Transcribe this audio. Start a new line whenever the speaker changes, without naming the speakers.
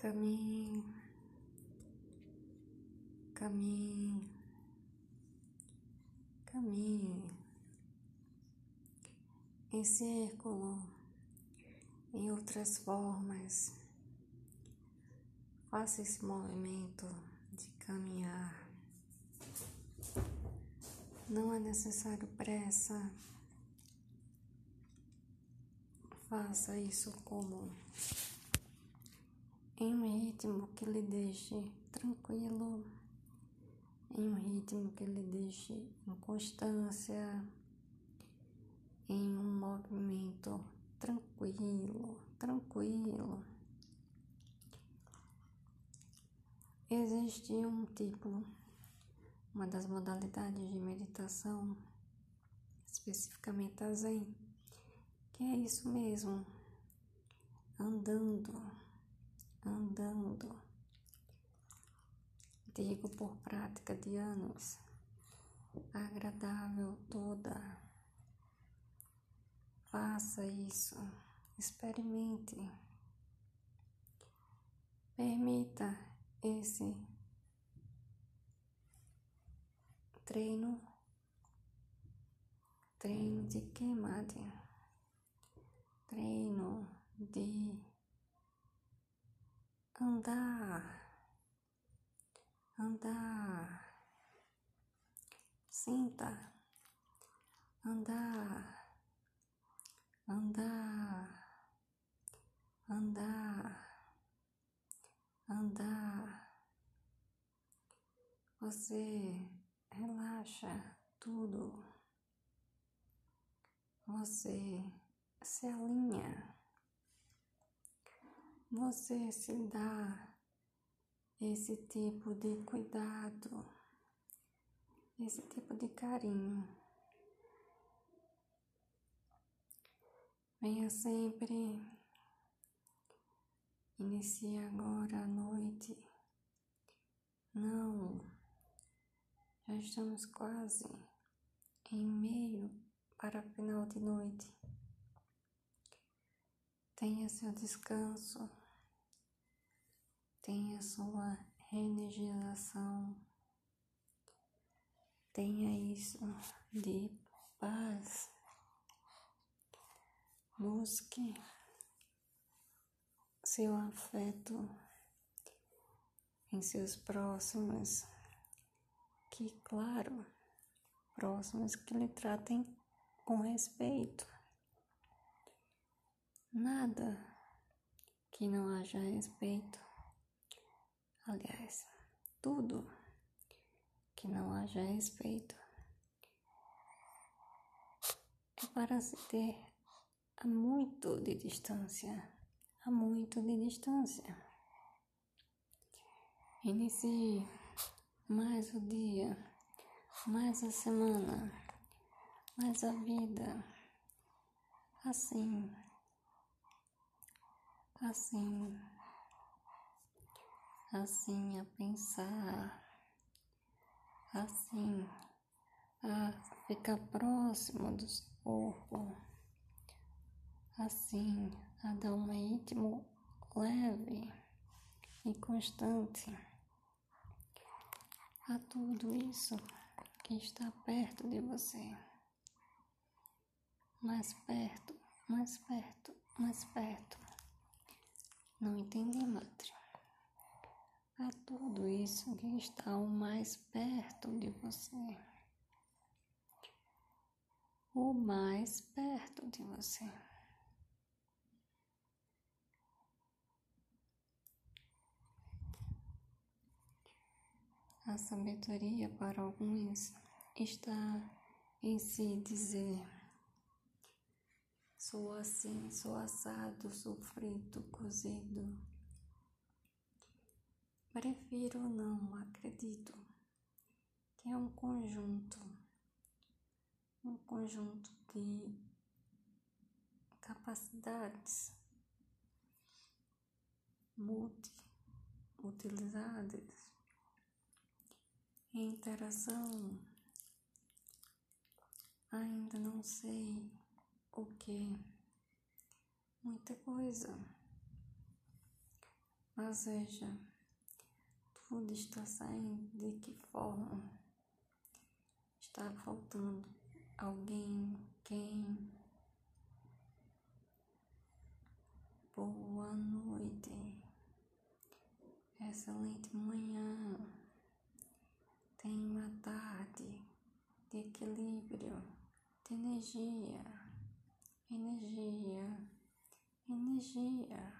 Caminhe, caminhe, caminhe em círculo, em outras formas. Faça esse movimento de caminhar. Não é necessário pressa. Faça isso como em um ritmo que lhe deixe tranquilo, em um ritmo que lhe deixe em constância, em um movimento tranquilo, tranquilo. Existe um tipo, uma das modalidades de meditação, especificamente a Zen, que é isso mesmo, andando, andando. Digo por prática de anos, agradável toda. Faça isso, experimente. Permita esse treino, treino de queimada, treino de andar, andar, sinta, andar, andar, andar andar, você relaxa tudo, você se alinha, você se dá esse tipo de cuidado, esse tipo de carinho. Venha sempre Inicia agora a noite. Não, já estamos quase em meio para final de noite. Tenha seu descanso, tenha sua reenergização, tenha isso de paz. Busque seu afeto em seus próximos, que, claro, próximos que lhe tratem com respeito. Nada que não haja respeito. Aliás, tudo que não haja respeito é para se ter a muito de distância há muito de distância. Inicie mais o dia, mais a semana, mais a vida, assim, assim, assim a pensar, assim a ficar próximo do seu corpo, assim a dar um ritmo leve e constante a tudo isso que está perto de você. Mais perto, mais perto, mais perto. Não entendi, Madre. A tudo isso que está o mais perto de você. O mais perto de você. A sabedoria para alguns está em si dizer: sou assim, sou assado, sou frito, cozido. Prefiro não, acredito que é um conjunto, um conjunto de capacidades multi utilizadas interação. Ainda não sei o que, muita coisa, Ou seja, tudo está saindo de que forma? Está faltando alguém, quem? Boa noite. Excelente manhã. Tenha uma tarde de equilíbrio, de energia, energia, energia.